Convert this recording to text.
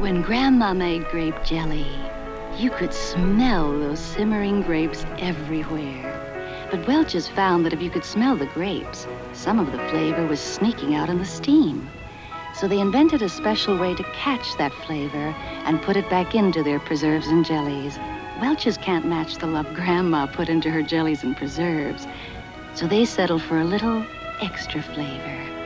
When Grandma made grape jelly, you could smell those simmering grapes everywhere. But Welch's found that if you could smell the grapes, some of the flavor was sneaking out in the steam. So they invented a special way to catch that flavor and put it back into their preserves and jellies. Welch's can't match the love Grandma put into her jellies and preserves. So they settled for a little extra flavor.